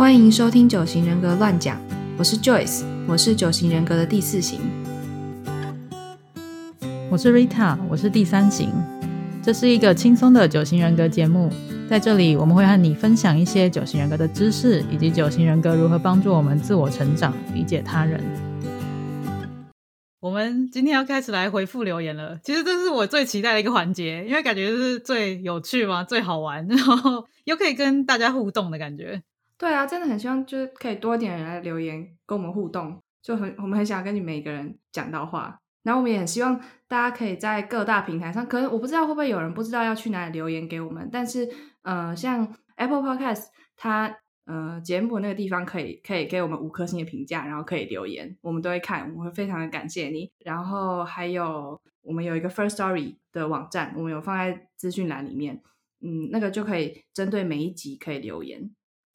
欢迎收听九型人格乱讲，我是 Joyce，我是九型人格的第四型。我是 Rita，我是第三型。这是一个轻松的九型人格节目，在这里我们会和你分享一些九型人格的知识，以及九型人格如何帮助我们自我成长、理解他人。我们今天要开始来回复留言了。其实这是我最期待的一个环节，因为感觉是最有趣嘛，最好玩，然后又可以跟大家互动的感觉。对啊，真的很希望就是可以多一点人来留言跟我们互动，就很我们很想跟你每一个人讲到话。然后我们也很希望大家可以在各大平台上，可能我不知道会不会有人不知道要去哪里留言给我们，但是呃，像 Apple Podcast 它呃节目那个地方可以可以给我们五颗星的评价，然后可以留言，我们都会看，我们会非常的感谢你。然后还有我们有一个 First Story 的网站，我们有放在资讯栏里面，嗯，那个就可以针对每一集可以留言。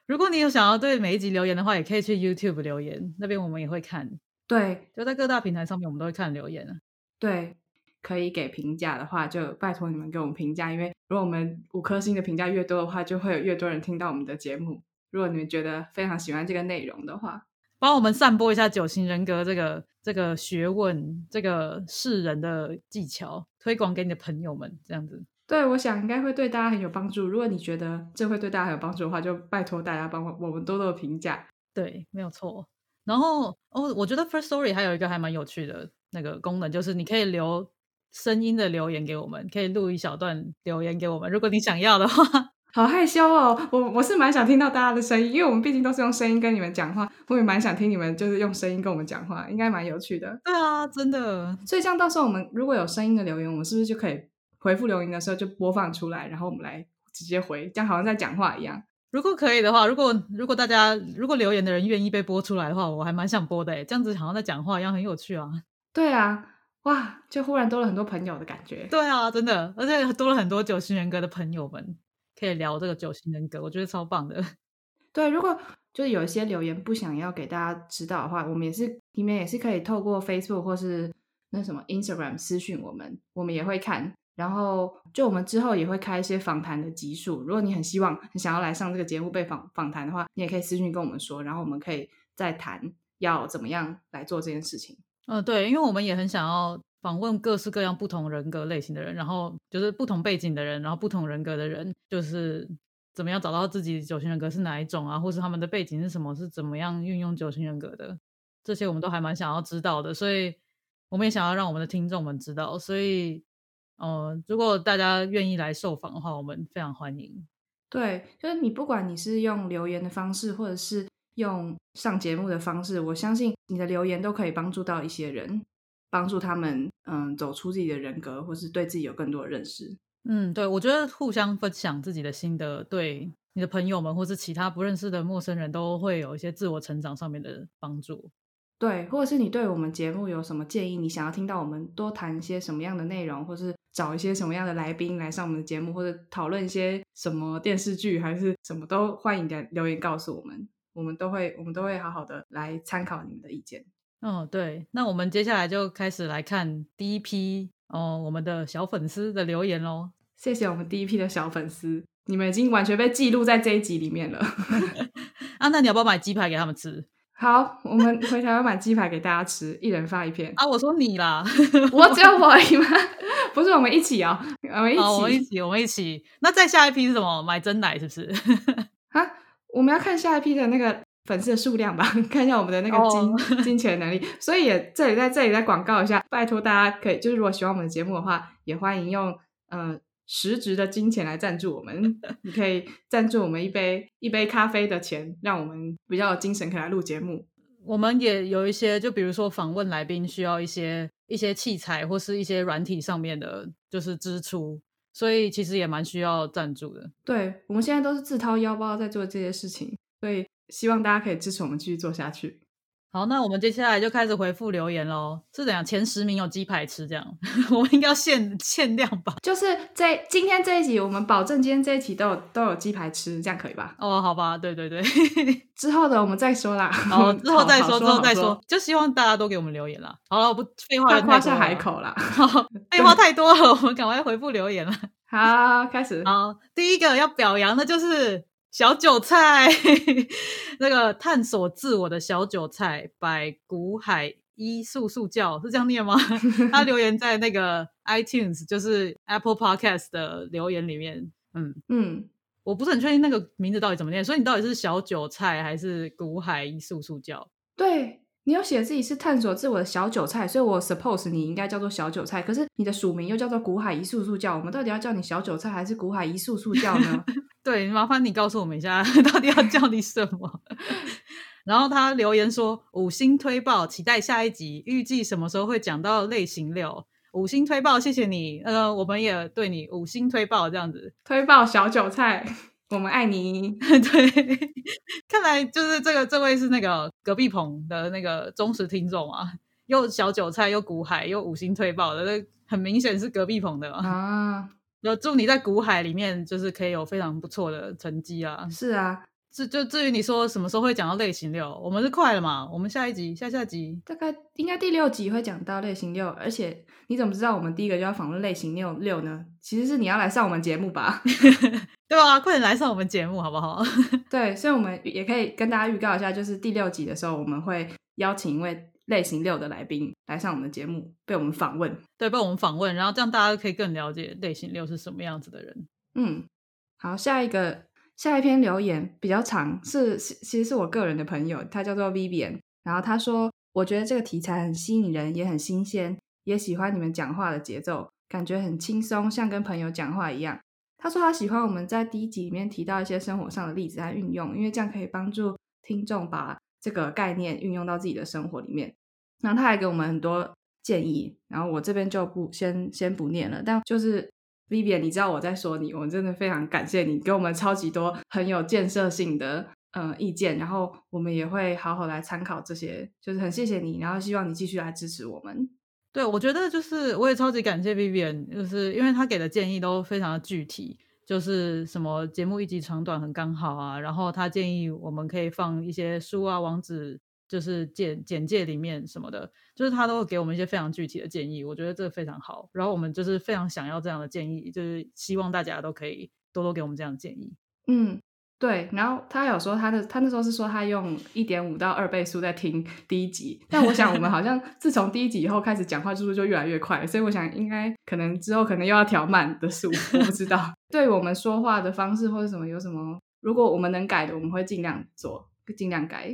如果你有想要对每一集留言的话，也可以去 YouTube 留言，那边我们也会看。对，就在各大平台上面，我们都会看留言啊。对，可以给评价的话，就拜托你们给我们评价，因为如果我们五颗星的评价越多的话，就会有越多人听到我们的节目。如果你们觉得非常喜欢这个内容的话，帮我们散播一下九型人格这个这个学问，这个世人的技巧，推广给你的朋友们，这样子。对，我想应该会对大家很有帮助。如果你觉得这会对大家很有帮助的话，就拜托大家帮我我们多多评价。对，没有错。然后哦，我觉得 First Story 还有一个还蛮有趣的那个功能，就是你可以留声音的留言给我们，可以录一小段留言给我们。如果你想要的话，好害羞哦，我我是蛮想听到大家的声音，因为我们毕竟都是用声音跟你们讲话，我也蛮想听你们就是用声音跟我们讲话，应该蛮有趣的。对啊，真的。所以像到时候我们如果有声音的留言，我们是不是就可以回复留言的时候就播放出来，然后我们来直接回，这样好像在讲话一样。如果可以的话，如果如果大家如果留言的人愿意被播出来的话，我还蛮想播的诶这样子好像在讲话一样，很有趣啊。对啊，哇，就忽然多了很多朋友的感觉。对啊，真的，而且多了很多九型人格的朋友们，可以聊这个九型人格，我觉得超棒的。对，如果就是有一些留言不想要给大家知道的话，我们也是里面也是可以透过 Facebook 或是那什么 Instagram 私讯我们，我们也会看。然后，就我们之后也会开一些访谈的集数。如果你很希望、很想要来上这个节目被访访谈的话，你也可以私信跟我们说，然后我们可以再谈要怎么样来做这件事情。嗯，对，因为我们也很想要访问各式各样不同人格类型的人，然后就是不同背景的人，然后不同人格的人，就是怎么样找到自己九型人格是哪一种啊，或是他们的背景是什么，是怎么样运用九型人格的，这些我们都还蛮想要知道的。所以我们也想要让我们的听众们知道，所以。哦，如果大家愿意来受访的话，我们非常欢迎。对，就是你不管你是用留言的方式，或者是用上节目的方式，我相信你的留言都可以帮助到一些人，帮助他们嗯走出自己的人格，或是对自己有更多的认识。嗯，对，我觉得互相分享自己的心得，对你的朋友们或是其他不认识的陌生人都会有一些自我成长上面的帮助。对，或者是你对我们节目有什么建议？你想要听到我们多谈一些什么样的内容，或是找一些什么样的来宾来上我们的节目，或者讨论一些什么电视剧，还是什么都欢迎的留言告诉我们，我们都会我们都会好好的来参考你们的意见。哦，对，那我们接下来就开始来看第一批哦，我们的小粉丝的留言喽。谢谢我们第一批的小粉丝，你们已经完全被记录在这一集里面了。啊，那你要不要买鸡排给他们吃？好，我们回台湾买鸡排给大家吃，一人发一片啊！我说你啦，我只有我而已吗？不是，我们一起哦，我们一起，我们一起，我们一起。那再下一批是什么？买真奶是不是？啊，我们要看下一批的那个粉丝的数量吧，看一下我们的那个金 金钱能力。所以也这里在这里再广告一下，拜托大家可以，就是如果喜欢我们的节目的话，也欢迎用嗯。实质的金钱来赞助我们，你可以赞助我们一杯一杯咖啡的钱，让我们比较有精神可以来录节目。我们也有一些，就比如说访问来宾需要一些一些器材或是一些软体上面的，就是支出，所以其实也蛮需要赞助的。对，我们现在都是自掏腰包在做这些事情，所以希望大家可以支持我们继续做下去。好，那我们接下来就开始回复留言喽。是怎样？前十名有鸡排吃，这样 我们应该要限限量吧？就是在今天这一集，我们保证今天这一集都有都有鸡排吃，这样可以吧？哦，好吧，对对对，之后的我们再说啦。哦，之后再说，之后再说，就希望大家都给我们留言啦。好了，我不废话，夸下海口啦。废话太多了，我们赶快回复留言了。好，开始。好，第一个要表扬的就是。小韭菜，那个探索自我的小韭菜，百古海一素素教是这样念吗？他留言在那个 iTunes，就是 Apple Podcast 的留言里面。嗯嗯，我不是很确定那个名字到底怎么念，所以你到底是小韭菜还是古海一素素教？对你有写自己是探索自我的小韭菜，所以我 suppose 你应该叫做小韭菜。可是你的署名又叫做古海一素素教，我们到底要叫你小韭菜还是古海一素素教呢？对，麻烦你告诉我们一下，到底要叫你什么？然后他留言说五星推爆，期待下一集，预计什么时候会讲到类型六？五星推爆，谢谢你。呃，我们也对你五星推爆，这样子推爆小韭菜，我们爱你。对，看来就是这个这位是那个隔壁棚的那个忠实听众啊，又小韭菜又古海又五星推爆的，那很明显是隔壁棚的啊。就祝你在古海里面，就是可以有非常不错的成绩啊！是啊，至就至于你说什么时候会讲到类型六，我们是快了嘛？我们下一集、下下集大概应该第六集会讲到类型六，而且你怎么知道我们第一个就要访问类型六六呢？其实是你要来上我们节目吧？对啊，快点来上我们节目好不好？对，所以我们也可以跟大家预告一下，就是第六集的时候，我们会邀请一位。类型六的来宾来上我们的节目，被我们访问，对，被我们访问，然后这样大家可以更了解类型六是什么样子的人。嗯，好，下一个下一篇留言比较长，是其实是我个人的朋友，他叫做 Vivian，然后他说，我觉得这个题材很吸引人，也很新鲜，也喜欢你们讲话的节奏，感觉很轻松，像跟朋友讲话一样。他说他喜欢我们在第一集里面提到一些生活上的例子和运用，因为这样可以帮助听众把。这个概念运用到自己的生活里面，然后他还给我们很多建议，然后我这边就不先先不念了。但就是 Vivian，你知道我在说你，我真的非常感谢你给我们超级多很有建设性的呃意见，然后我们也会好好来参考这些，就是很谢谢你，然后希望你继续来支持我们。对，我觉得就是我也超级感谢 Vivian，就是因为他给的建议都非常的具体。就是什么节目一集长短很刚好啊，然后他建议我们可以放一些书啊网址，就是简简介里面什么的，就是他都会给我们一些非常具体的建议，我觉得这非常好。然后我们就是非常想要这样的建议，就是希望大家都可以多多给我们这样的建议。嗯。对，然后他有说他的，他那时候是说他用一点五到二倍速在听第一集，但我想我们好像 自从第一集以后开始讲话速度就越来越快，所以我想应该可能之后可能又要调慢的速，我不知道。对我们说话的方式或者什么有什么，如果我们能改的，我们会尽量做，尽量改。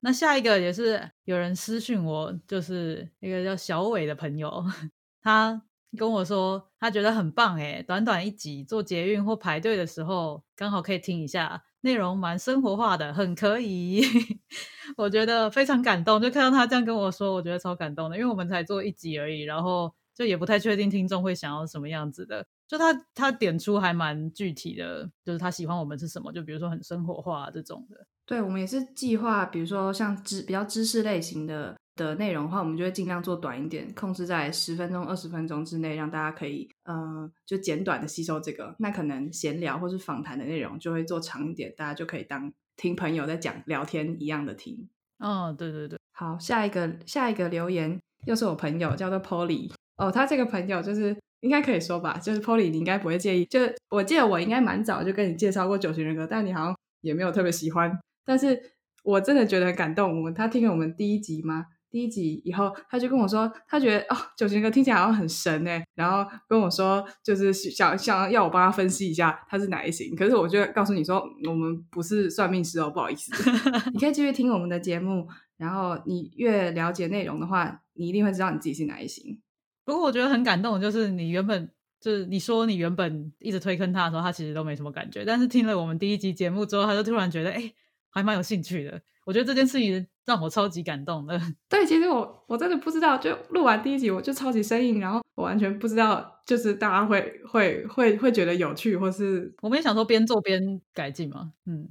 那下一个也是有人私讯我，就是一个叫小伟的朋友，他。跟我说，他觉得很棒诶，短短一集，做捷运或排队的时候，刚好可以听一下，内容蛮生活化的，很可以。我觉得非常感动，就看到他这样跟我说，我觉得超感动的，因为我们才做一集而已，然后就也不太确定听众会想要什么样子的。就他他点出还蛮具体的，就是他喜欢我们是什么，就比如说很生活化这种的。对，我们也是计划，比如说像知比较知识类型的。的内容的话，我们就会尽量做短一点，控制在十分钟、二十分钟之内，让大家可以，呃，就简短的吸收这个。那可能闲聊或是访谈的内容就会做长一点，大家就可以当听朋友在讲聊天一样的听。哦，对对对，好，下一个下一个留言又是我朋友，叫做 Polly。哦，他这个朋友就是应该可以说吧，就是 Polly，你应该不会介意。就我记得我应该蛮早就跟你介绍过九型人格，但你好像也没有特别喜欢。但是我真的觉得很感动。我们他听了我们第一集吗？第一集以后，他就跟我说，他觉得哦，九型人格听起来好像很神哎，然后跟我说，就是想想要我帮他分析一下他是哪一型。可是我就告诉你说，我们不是算命师哦，不好意思。你可以继续听我们的节目，然后你越了解内容的话，你一定会知道你自己是哪一型。不过我觉得很感动，就是你原本就是你说你原本一直推坑他的时候，他其实都没什么感觉，但是听了我们第一集节目之后，他就突然觉得哎，还蛮有兴趣的。我觉得这件事情。让我超级感动的。对，其实我我真的不知道，就录完第一集我就超级生硬，然后我完全不知道，就是大家会会会会觉得有趣，或是我们也想说边做边改进嘛。嗯，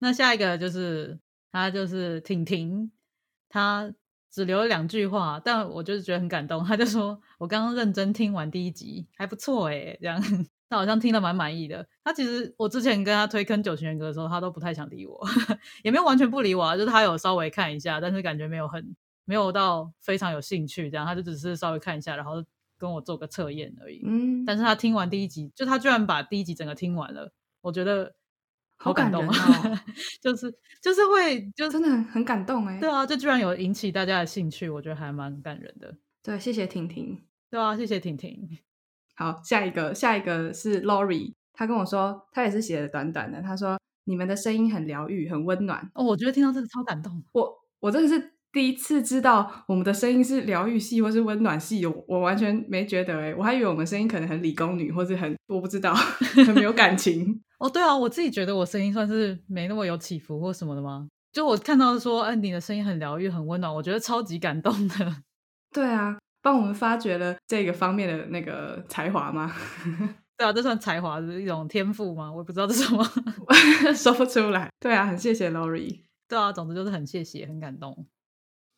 那下一个就是他就是婷婷，他只留了两句话，但我就是觉得很感动。他就说我刚刚认真听完第一集，还不错哎，这样。他好像听得蛮满意的。他其实我之前跟他推坑九型人格的时候，他都不太想理我，也没有完全不理我啊，就是他有稍微看一下，但是感觉没有很没有到非常有兴趣这样。他就只是稍微看一下，然后跟我做个测验而已。嗯，但是他听完第一集，就他居然把第一集整个听完了，我觉得好感动啊哦，就是就是会 就真的很很感动哎。对啊，就居然有引起大家的兴趣，我觉得还蛮感人的。对，谢谢婷婷。对啊，谢谢婷婷。好，下一个，下一个是 Lori，他跟我说，他也是写的短短的，他说你们的声音很疗愈，很温暖。哦，我觉得听到这个超感动。我我真的是第一次知道我们的声音是疗愈系或是温暖系，我我完全没觉得哎，我还以为我们声音可能很理工女，或是很我不知道 很没有感情。哦，对啊，我自己觉得我声音算是没那么有起伏或什么的吗？就我看到说，哎，你的声音很疗愈，很温暖，我觉得超级感动的。对啊。帮我们发掘了这个方面的那个才华吗？对啊，这算才华的一种天赋吗？我也不知道这是什么，说不出来。对啊，很谢谢 Lori。对啊，总之就是很谢谢，很感动。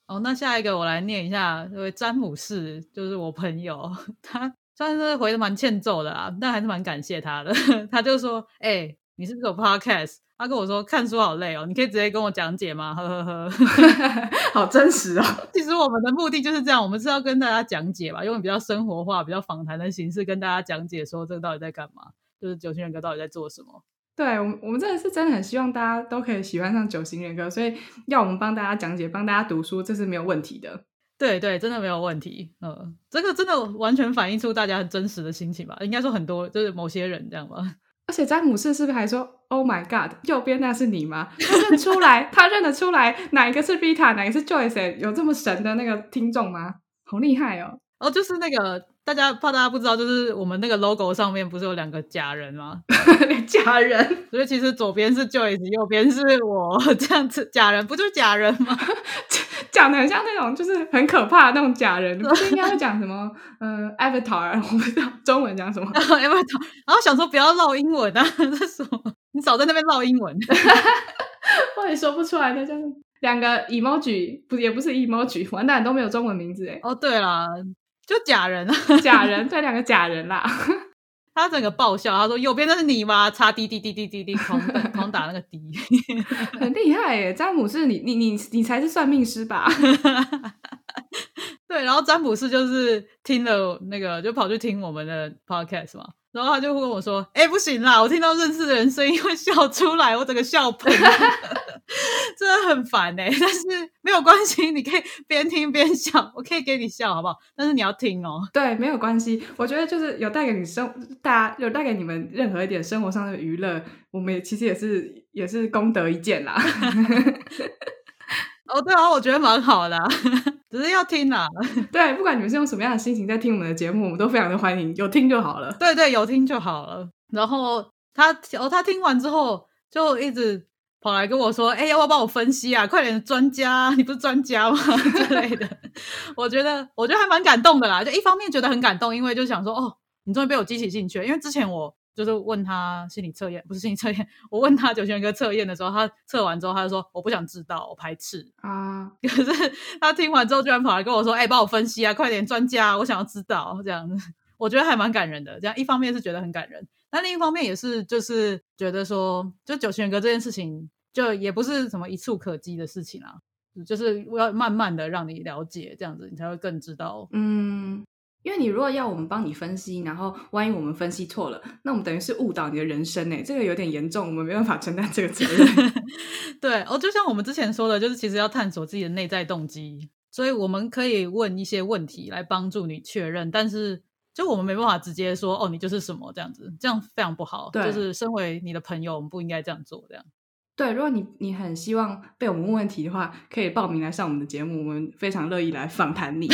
哦，那下一个我来念一下，这位詹姆士，就是我朋友，他算是回的蛮欠揍的啊，但还是蛮感谢他的。他就说：“哎，你是不是有 podcast？” 他跟我说看书好累哦，你可以直接跟我讲解吗？呵呵呵，好真实哦。其实我们的目的就是这样，我们是要跟大家讲解吧，用比较生活化、比较访谈的形式跟大家讲解，说这个到底在干嘛，就是九型人格到底在做什么。对，我们我们真的是真的很希望大家都可以喜欢上九型人格，所以要我们帮大家讲解、帮大家读书，这是没有问题的。对对，真的没有问题。嗯，这个真的完全反映出大家很真实的心情吧？应该说很多就是某些人这样吧。而且詹姆斯是不是还说：“Oh my God，右边那是你吗？”他认出来，他认得出来哪一个是 Vita，哪个是 Joyce？有这么神的那个听众吗？好厉害哦！哦，就是那个大家怕大家不知道，就是我们那个 logo 上面不是有两个假人吗？假人，所以其实左边是 Joyce，右边是我，这样子假人不就是假人吗？讲的很像那种，就是很可怕的那种假人，不是应该会讲什么？呃，Avatar，我不知道中文讲什么 Avatar，然后想说不要唠英文啊，这什么？你少在那边唠英文，我也说不出来。那就是两个 emoji，不也不是 emoji，完蛋都没有中文名字哎。哦，对了，就假人啊，假人，这两个假人啦。他整个爆笑，他说：“右边那是你吗？”擦滴滴滴滴滴滴，狂狂打那个滴，很厉害耶！詹姆斯，你你你你才是算命师吧？对，然后詹姆斯就是听了那个，就跑去听我们的 podcast 嘛。然后他就会跟我说：“哎，不行啦，我听到认识的人声音会笑出来，我整个笑喷，真的很烦哎。但是没有关系，你可以边听边笑，我可以给你笑，好不好？但是你要听哦。对，没有关系。我觉得就是有带给你生，大家有带给你们任何一点生活上的娱乐，我们也其实也是也是功德一件啦。哦，对啊，我觉得蛮好的。”只是要听啊，对，不管你们是用什么样的心情在听我们的节目，我们都非常的欢迎，有听就好了。对对，有听就好了。然后他哦，他听完之后就一直跑来跟我说：“哎，要不要帮我分析啊？快点，专家，你不是专家吗？” 之类的。我觉得，我觉得还蛮感动的啦。就一方面觉得很感动，因为就想说：“哦，你终于被我激起兴趣。”因为之前我。就是问他心理测验，不是心理测验。我问他九型人格测验的时候，他测完之后，他就说我不想知道，我排斥啊。可是他听完之后，居然跑来跟我说：“哎，帮我分析啊，快点，专家，我想要知道。”这样子，我觉得还蛮感人的。这样一方面是觉得很感人，但另一方面也是就是觉得说，就九型人格这件事情，就也不是什么一触可及的事情啊，就是要慢慢的让你了解，这样子你才会更知道。嗯。因为你如果要我们帮你分析，然后万一我们分析错了，那我们等于是误导你的人生呢，这个有点严重，我们没办法承担这个责任。对，哦，就像我们之前说的，就是其实要探索自己的内在动机，所以我们可以问一些问题来帮助你确认，但是就我们没办法直接说哦，你就是什么这样子，这样非常不好。对，就是身为你的朋友，我们不应该这样做，这样。对，如果你你很希望被我们问问题的话，可以报名来上我们的节目，我们非常乐意来访谈你。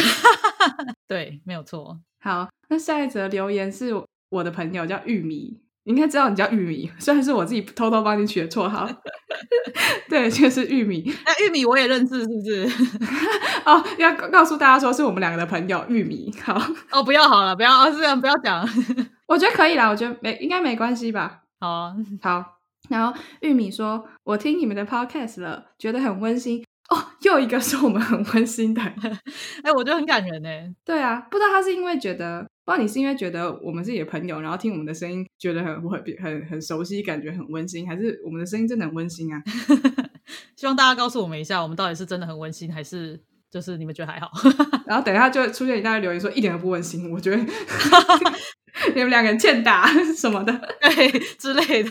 对，没有错。好，那下一则留言是我的朋友叫玉米，你应该知道你叫玉米，虽然是我自己偷偷帮你取的绰号。对，就是玉米。那玉米我也认识，是不是？哦，要告诉大家说是我们两个的朋友玉米。好，哦，不要好了，不要，这样不要讲。我觉得可以啦，我觉得没应该没关系吧。好，好。然后玉米说：“我听你们的 podcast 了，觉得很温馨。”哦，又一个是我们很温馨的，哎，我觉得很感人呢。对啊，不知道他是因为觉得，不知道你是因为觉得我们是你的朋友，然后听我们的声音觉得很很很很熟悉，感觉很温馨，还是我们的声音真的很温馨啊？希望大家告诉我们一下，我们到底是真的很温馨，还是就是你们觉得还好？然后等一下就出现一大堆留言说一点都不温馨，我觉得你们两个人欠打什么的，对之类的。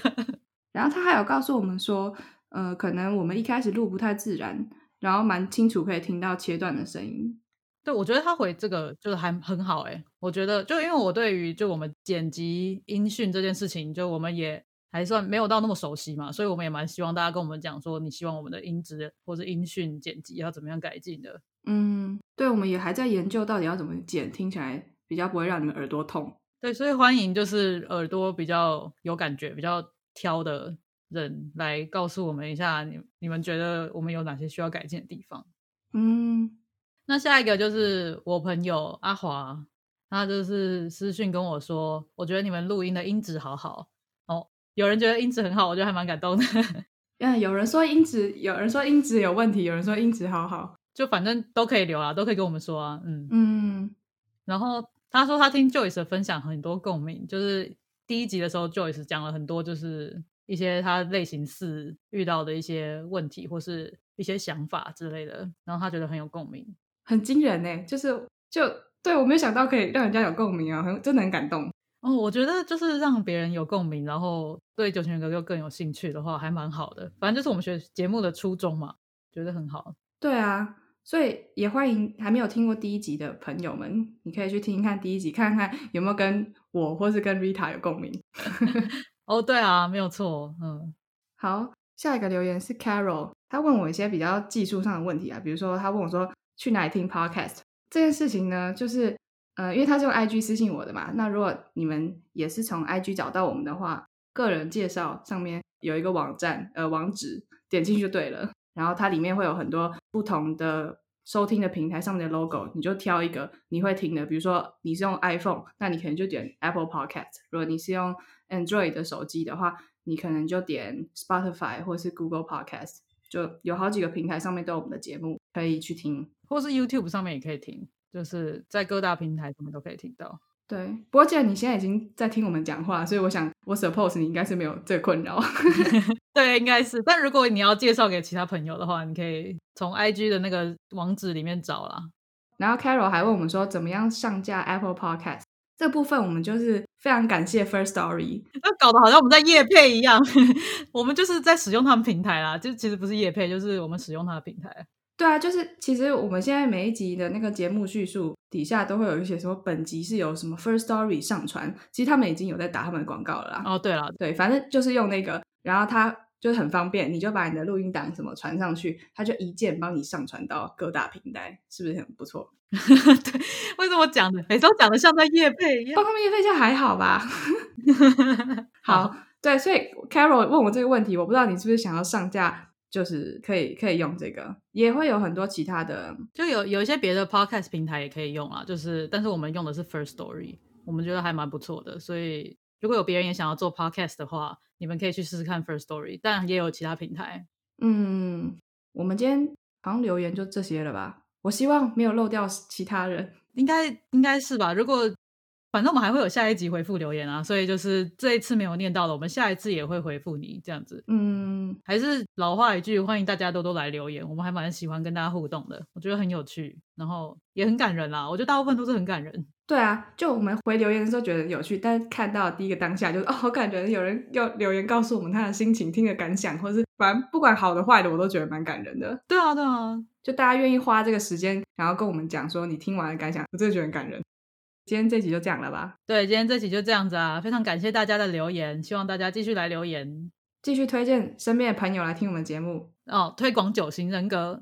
然后他还有告诉我们说，呃，可能我们一开始录不太自然，然后蛮清楚可以听到切断的声音。对，我觉得他回这个就是还很好哎，我觉得就因为我对于就我们剪辑音讯这件事情，就我们也还算没有到那么熟悉嘛，所以我们也蛮希望大家跟我们讲说，你希望我们的音质或者音讯剪辑要怎么样改进的。嗯，对，我们也还在研究到底要怎么剪，听起来比较不会让你们耳朵痛。对，所以欢迎就是耳朵比较有感觉、比较挑的人来告诉我们一下，你你们觉得我们有哪些需要改进的地方？嗯。那下一个就是我朋友阿华，他就是私讯跟我说，我觉得你们录音的音质好好哦。有人觉得音质很好，我觉得还蛮感动的。嗯，有人说音质，有人说音质有问题，有人说音质好好，就反正都可以留啊，都可以跟我们说啊。嗯嗯。然后他说他听 Joyce 的分享很多共鸣，就是第一集的时候 Joyce 讲了很多，就是一些他类型四遇到的一些问题或是一些想法之类的，然后他觉得很有共鸣。很惊人呢，就是就对我没有想到可以让人家有共鸣啊，很真的很感动哦。我觉得就是让别人有共鸣，然后对九泉哥又更有兴趣的话，还蛮好的。反正就是我们学节目的初衷嘛，觉得很好。对啊，所以也欢迎还没有听过第一集的朋友们，你可以去听一看第一集，看看有没有跟我或是跟 Rita 有共鸣。哦，对啊，没有错。嗯，好，下一个留言是 Carol，他问我一些比较技术上的问题啊，比如说他问我说。去哪里听 podcast 这件事情呢？就是呃，因为他是用 IG 私信我的嘛。那如果你们也是从 IG 找到我们的话，个人介绍上面有一个网站呃网址，点进去就对了。然后它里面会有很多不同的收听的平台上面的 logo，你就挑一个你会听的。比如说你是用 iPhone，那你可能就点 Apple Podcast；如果你是用 Android 的手机的话，你可能就点 Spotify 或是 Google Podcast。就有好几个平台上面都有我们的节目可以去听，或是 YouTube 上面也可以听，就是在各大平台上面都可以听到。对，不过既然你现在已经在听我们讲话，所以我想我 suppose 你应该是没有这个困扰。对，应该是。但如果你要介绍给其他朋友的话，你可以从 IG 的那个网址里面找啦。然后 Carol 还问我们说，怎么样上架 Apple Podcast？这部分我们就是非常感谢 First Story，那搞得好像我们在夜配一样，我们就是在使用他们平台啦，就其实不是夜配，就是我们使用他的平台。对啊，就是其实我们现在每一集的那个节目叙述底下都会有一些说本集是由什么 First Story 上传，其实他们已经有在打他们的广告了啦。哦，对了，对，反正就是用那个，然后他。就是很方便，你就把你的录音档什么传上去，他就一键帮你上传到各大平台，是不是很不错？对，为什么讲的每次都讲的像在夜配一样？帮他们夜配下还好吧？好，对，所以 Carol 问我这个问题，我不知道你是不是想要上架，就是可以可以用这个，也会有很多其他的，就有有一些别的 Podcast 平台也可以用啊，就是但是我们用的是 First Story，我们觉得还蛮不错的，所以如果有别人也想要做 Podcast 的话。你们可以去试试看 First Story，但也有其他平台。嗯，我们今天好像留言就这些了吧？我希望没有漏掉其他人，应该应该是吧？如果反正我们还会有下一集回复留言啊，所以就是这一次没有念到的，我们下一次也会回复你这样子。嗯，还是老话一句，欢迎大家多多来留言，我们还蛮喜欢跟大家互动的，我觉得很有趣，然后也很感人啦。我觉得大部分都是很感人。对啊，就我们回留言的时候觉得有趣，但是看到第一个当下就是哦，好感人，有人要留言告诉我们他的心情、听的感想，或者是反正不管好的坏的，我都觉得蛮感人的。对啊，对啊，就大家愿意花这个时间，然后跟我们讲说你听完的感想，我真的觉得很感人。今天这集就这样了吧？对，今天这集就这样子啊，非常感谢大家的留言，希望大家继续来留言，继续推荐身边的朋友来听我们节目哦，推广九型人格。